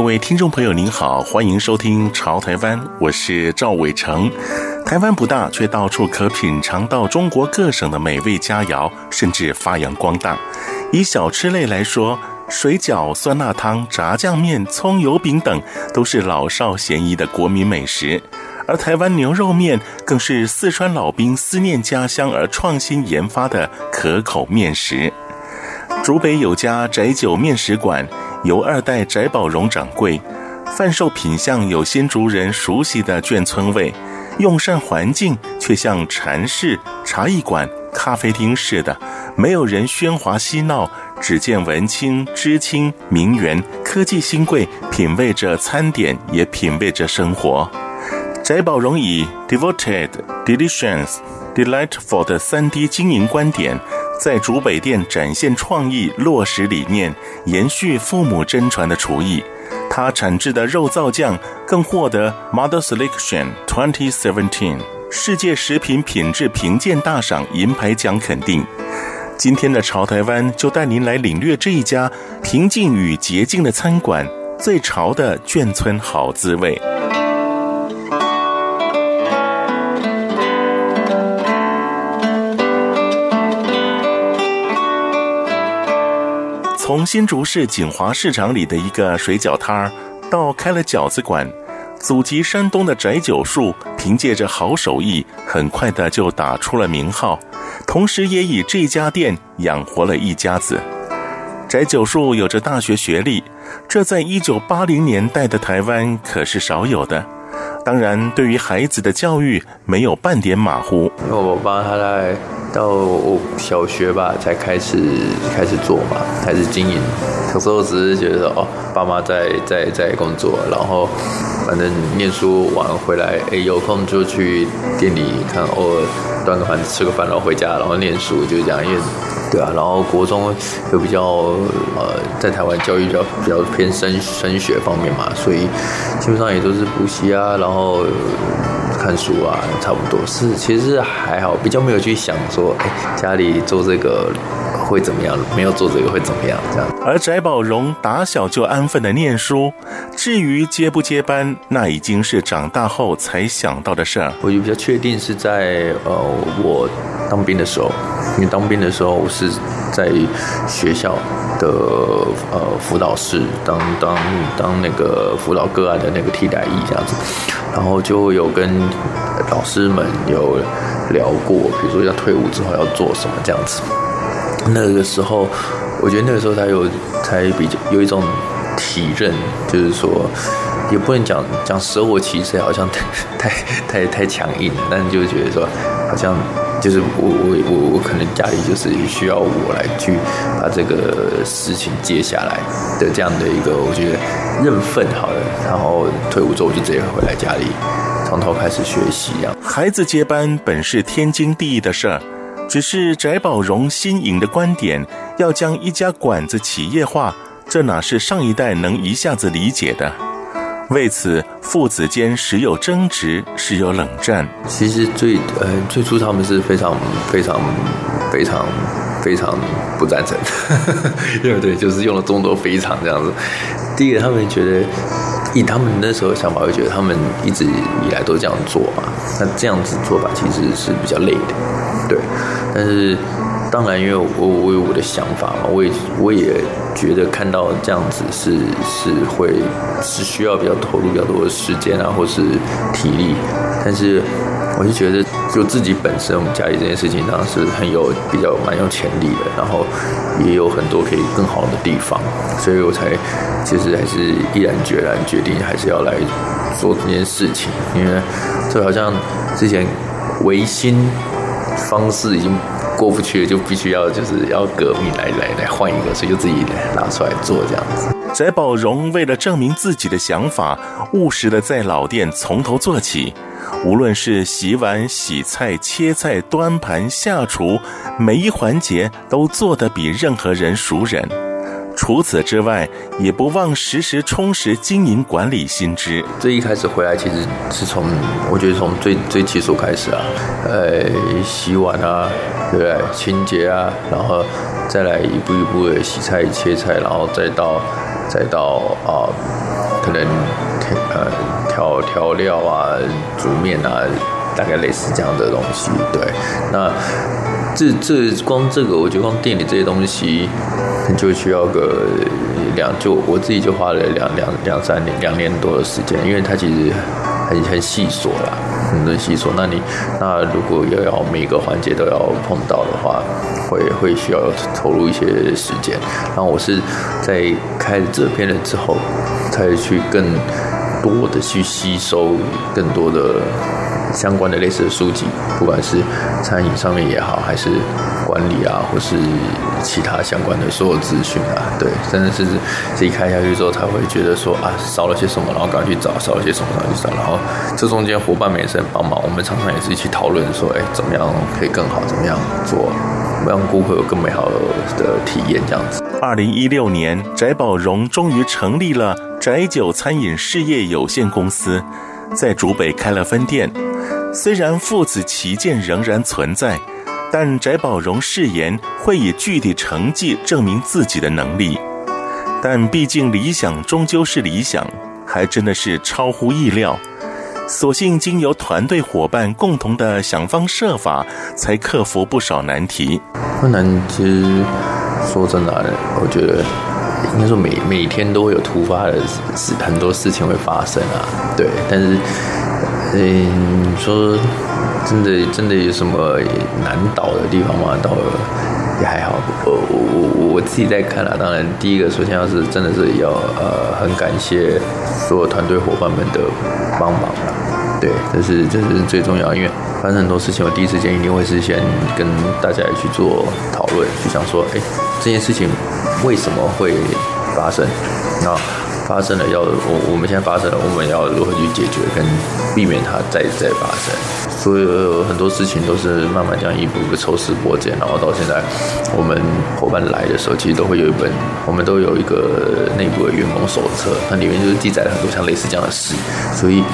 各位听众朋友，您好，欢迎收听《潮台湾》，我是赵伟成。台湾不大，却到处可品尝到中国各省的美味佳肴，甚至发扬光大。以小吃类来说，水饺、酸辣汤、炸酱面、葱油饼等都是老少咸宜的国民美食。而台湾牛肉面更是四川老兵思念家乡而创新研发的可口面食。竹北有家宅酒面食馆。由二代翟宝荣掌柜，贩售品相有新竹人熟悉的眷村味，用膳环境却像禅室、茶艺馆、咖啡厅似的，没有人喧哗嬉闹，只见文青、知青、名媛、科技新贵品味着餐点，也品味着生活。翟宝荣以 devoted、delicious、delightful 的三 D 经营观点。在竹北店展现创意，落实理念，延续父母真传的厨艺。他产制的肉燥酱更获得 Model Selection 2017世界食品品质评鉴大赏银牌奖肯定。今天的潮台湾就带您来领略这一家平静与洁净的餐馆，最潮的眷村好滋味。从新竹市锦华市场里的一个水饺摊儿，到开了饺子馆，祖籍山东的翟九树凭借着好手艺，很快的就打出了名号，同时也以这家店养活了一家子。翟九树有着大学学历，这在一九八零年代的台湾可是少有的。当然，对于孩子的教育没有半点马虎。因为我爸他来。到我小学吧，才开始开始做嘛，开始经营。有时候只是觉得，哦，爸妈在在在工作，然后反正念书完回来，哎，有空就去店里看，偶尔端个盘子吃个饭，然后回家，然后念书，就这样。因为对啊，然后国中又比较呃，在台湾教育比较比较偏升升学方面嘛，所以基本上也都是补习啊，然后。看书啊，差不多是，其实还好，比较没有去想说，哎，家里做这个会怎么样，没有做这个会怎么样这样。而翟宝荣打小就安分的念书，至于接不接班，那已经是长大后才想到的事儿。我就比较确定是在呃，我当兵的时候，因为当兵的时候我是在学校的呃辅导室当当当那个辅导个案的那个替代役这样子。然后就有跟老师们有聊过，比如说要退伍之后要做什么这样子。那个时候，我觉得那个时候才有才比较有一种体认，就是说也不能讲讲舍我其谁，好像太 太太太强硬，但就觉得说好像就是我我我我可能家里就是需要我来去把这个事情接下来的这样的一个，我觉得。认份好了，然后退伍之后就直接回来家里，从头开始学习一样。孩子接班本是天经地义的事儿，只是翟宝荣新颖的观点，要将一家馆子企业化，这哪是上一代能一下子理解的？为此，父子间时有争执，时有冷战。其实最呃最初他们是非常非常非常非常不赞成，对不对？就是用了众多非常这样子。第一个，他们觉得以他们那时候的想法，会觉得他们一直以来都这样做嘛，那这样子做法其实是比较累的，对。但是当然，因为我我有我的想法嘛，我也我也觉得看到这样子是是会是需要比较投入比较多的时间啊，或是体力，但是。我就觉得，就自己本身，我们家里这件事情当然是很有比较蛮有潜力的，然后也有很多可以更好的地方，所以我才其实还是毅然决然决定还是要来做这件事情，因为就好像之前维新方式已经过不去，就必须要就是要革命来来来换一个，所以就自己拿出来做这样子。翟宝荣为了证明自己的想法，务实的在老店从头做起，无论是洗碗、洗菜、切菜、端盘、下厨，每一环节都做得比任何人熟人。除此之外，也不忘时时充实经营管理新知。最一开始回来，其实是从我觉得从最最基础开始啊，呃，洗碗啊，对不对？清洁啊，然后再来一步一步的洗菜、切菜，然后再到再到啊，可能呃调调料啊、煮面啊，大概类似这样的东西。对，那这这光这个，我觉得光店里这些东西。就需要个两，就我自己就花了两两两三年两年多的时间，因为它其实很很细琐啦，很多细琐。那你那如果要要每个环节都要碰到的话，会会需要投入一些时间。然后我是在开了这篇了之后，才去更多的去吸收更多的。相关的类似的书籍，不管是餐饮上面也好，还是管理啊，或是其他相关的所有资讯啊，对，真的是自己开下去之后，才会觉得说啊，少了些什么，然后赶快去找，少了些什么，赶快去找，然后这中间伙伴们也是很帮忙，我们常常也是一起讨论说，哎，怎么样可以更好，怎么样做，让顾客有更美好的体验，这样子。二零一六年，翟宝荣终于成立了翟酒餐饮事业有限公司，在竹北开了分店。虽然父子旗舰仍然存在，但翟宝荣誓言会以具体成绩证明自己的能力。但毕竟理想终究是理想，还真的是超乎意料。所幸经由团队伙伴共同的想方设法，才克服不少难题。困难其实说真的，我觉得应该说每每天都会有突发的事，很多事情会发生啊。对，但是。嗯，你说真的真的有什么难倒的地方吗？倒也还好。我我我我自己在看了，当然第一个首先要是真的是要呃很感谢所有团队伙伴们的帮忙了。对，这是这是最重要，因为发生很多事情，我第一时间一定会事先跟大家去做讨论，去想说，哎，这件事情为什么会发生？那。发生了要，我我们现在发生了，我们要如何去解决跟避免它再再发生？所以很多事情都是慢慢这样一步一步抽丝剥茧，然后到现在，我们伙伴来的时候，其实都会有一本，我们都有一个内部的员工手册，那里面就是记载了很多像类似这样的事。所以，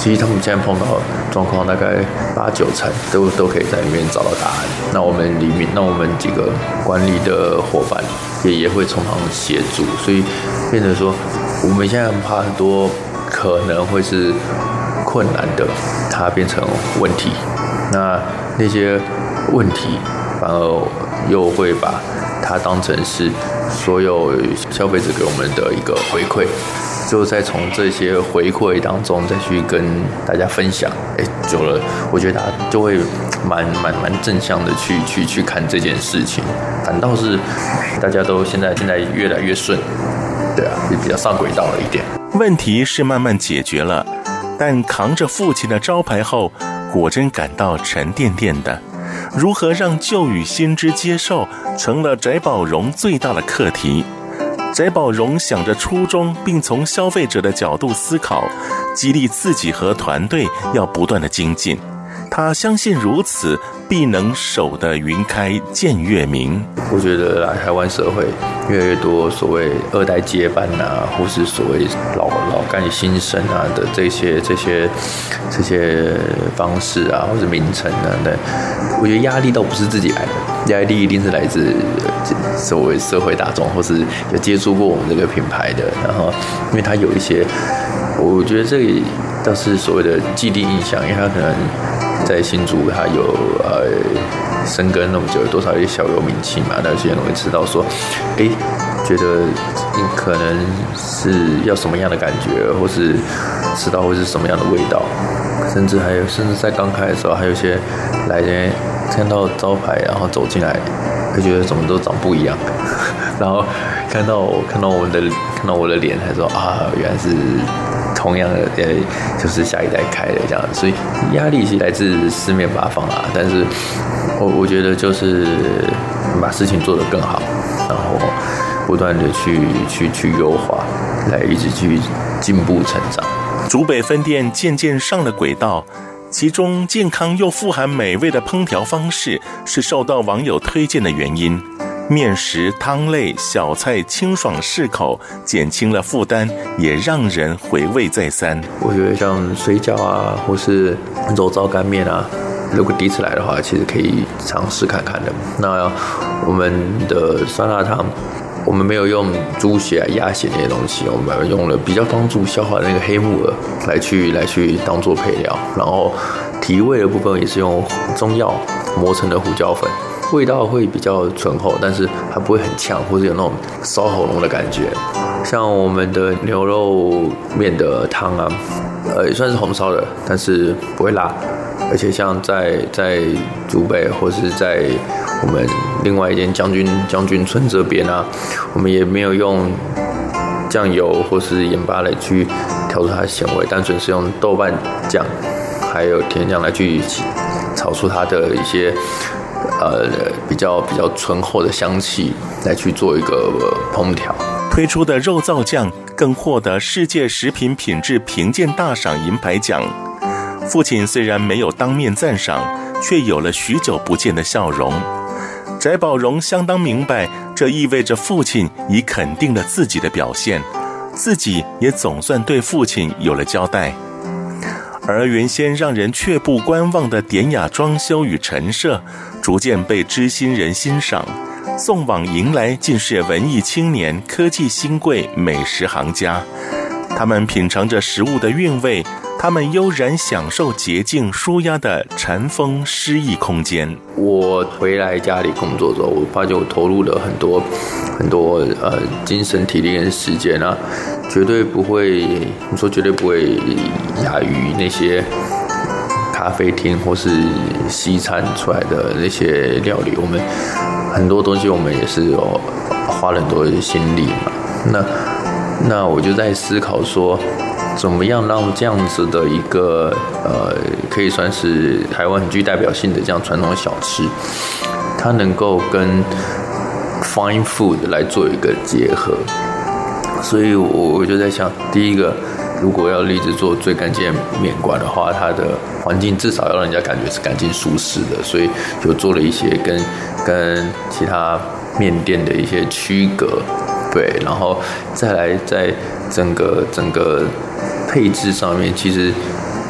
其实他们现在碰到状况，大概八九成都都可以在里面找到答案。那我们里面，那我们几个管理的伙伴也也会从旁协助，所以变成说。我们现在怕很多可能会是困难的，它变成问题。那那些问题反而又会把它当成是所有消费者给我们的一个回馈，就再从这些回馈当中再去跟大家分享。哎，久了，我觉得大家就会蛮蛮蛮正向的去去去看这件事情，反倒是大家都现在现在越来越顺。对啊，也比较上轨道了一点。问题是慢慢解决了，但扛着父亲的招牌后，果真感到沉甸甸的。如何让旧与新之接受，成了翟宝荣最大的课题。翟宝荣想着初衷，并从消费者的角度思考，激励自己和团队要不断的精进。他相信如此，必能守得云开见月明。我觉得来台湾社会越来越多所谓二代接班啊，或是所谓老老干新生啊的这些这些这些方式啊，或者名称啊，对，我觉得压力倒不是自己来的，压力一定是来自所谓社会大众，或是有接触过我们这个品牌的。然后，因为他有一些，我觉得这里倒是所谓的既定印象，因为他可能。在新竹，他有呃深耕那么久，多少有些小有名气嘛？那有些人会知道说，哎，觉得你可能是要什么样的感觉，或是吃到会是什么样的味道，甚至还有，甚至在刚开的时候，还有一些来人看到招牌，然后走进来，会觉得怎么都长不一样，然后看到我看到我的看到我的脸，还说啊，原来是。同样的，呃，就是下一代开的这样，所以压力是来自四面八方啊。但是我我觉得就是把事情做得更好，然后不断的去去去优化，来一直去进步成长。竹北分店渐渐上了轨道，其中健康又富含美味的烹调方式是受到网友推荐的原因。面食、汤类、小菜清爽适口，减轻了负担，也让人回味再三。我觉得像水饺啊，或是肉燥干面啊，如果第一次来的话，其实可以尝试看看的。那我们的酸辣汤，我们没有用猪血、鸭血那些东西，我们用了比较帮助消化的那个黑木耳来去来去当做配料，然后提味的部分也是用中药磨成的胡椒粉。味道会比较醇厚，但是它不会很呛，或者有那种烧喉咙的感觉。像我们的牛肉面的汤啊，呃，也算是红烧的，但是不会辣。而且像在在竹北或是在我们另外一间将军将军村这边啊，我们也没有用酱油或是盐巴来去调出它的咸味，单纯是用豆瓣酱还有甜酱来去炒出它的一些。呃，比较比较醇厚的香气来去做一个烹调，推出的肉燥酱更获得世界食品品质评鉴大赏银牌奖。父亲虽然没有当面赞赏，却有了许久不见的笑容。翟宝荣相当明白，这意味着父亲已肯定了自己的表现，自己也总算对父亲有了交代。而原先让人却步观望的典雅装修与陈设，逐渐被知心人欣赏，送往迎来尽是文艺青年、科技新贵、美食行家。他们品尝着食物的韵味，他们悠然享受洁净舒压的禅风诗意空间。我回来家里工作之后，我发觉我投入了很多很多呃精神体力跟时间啊。绝对不会，你说绝对不会亚于那些咖啡厅或是西餐出来的那些料理。我们很多东西我们也是有花了很多心力嘛。那那我就在思考说，怎么样让这样子的一个呃，可以算是台湾很具代表性的这样传统小吃，它能够跟 fine food 来做一个结合。所以，我我就在想，第一个，如果要立志做最干净面馆的话，它的环境至少要让人家感觉是干净舒适的，所以就做了一些跟跟其他面店的一些区隔，对，然后再来在整个整个配置上面，其实。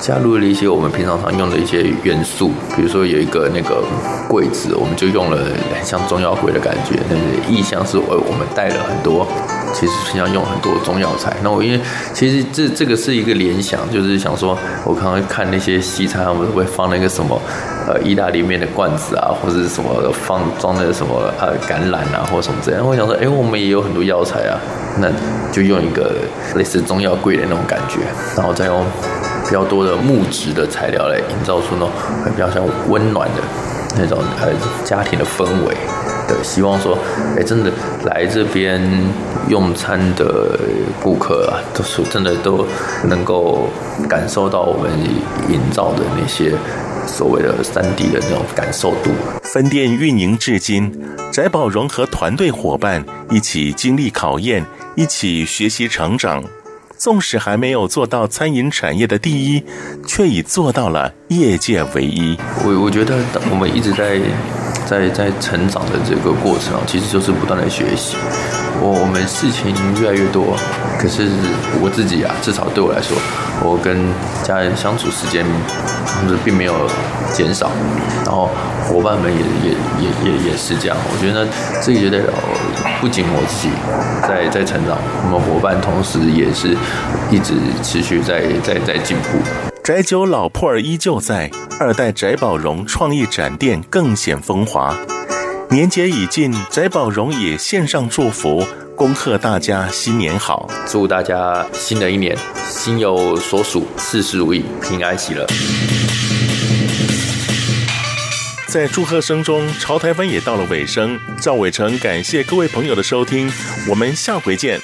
加入了一些我们平常常用的一些元素，比如说有一个那个柜子，我们就用了很像中药柜的感觉。那个意象是我我们带了很多，其实平常用很多中药材。那我因为其实这这个是一个联想，就是想说，我刚刚看那些西餐，他们会放那个什么呃意大利面的罐子啊，或者是什么放装的什么呃橄榄啊，或什么这样。我想说，哎，我们也有很多药材啊，那就用一个类似中药柜的那种感觉，然后再用。比较多的木质的材料来营造出那种比较像温暖的那种呃家庭的氛围对，希望说，哎，真的来这边用餐的顾客啊，都是真的都能够感受到我们营造的那些所谓的 3D 的那种感受度。分店运营至今，翟宝荣和团队伙伴一起经历考验，一起学习成长。纵使还没有做到餐饮产业的第一，却已做到了业界唯一。我我觉得我们一直在在在成长的这个过程啊，其实就是不断的学习。我我们事情越来越多，可是我自己啊，至少对我来说，我跟家人相处时间就是并没有减少，然后伙伴们也也也也也是这样。我觉得这个就代表不仅我自己在在成长，我们伙伴同时也是一直持续在在在进步。宅酒老铺儿依旧在，二代宅宝荣创意展店更显风华。年节已近，翟宝荣也献上祝福，恭贺大家新年好，祝大家新的一年心有所属，事事如意，平安喜乐。在祝贺声中，潮台湾也到了尾声。赵伟成感谢各位朋友的收听，我们下回见。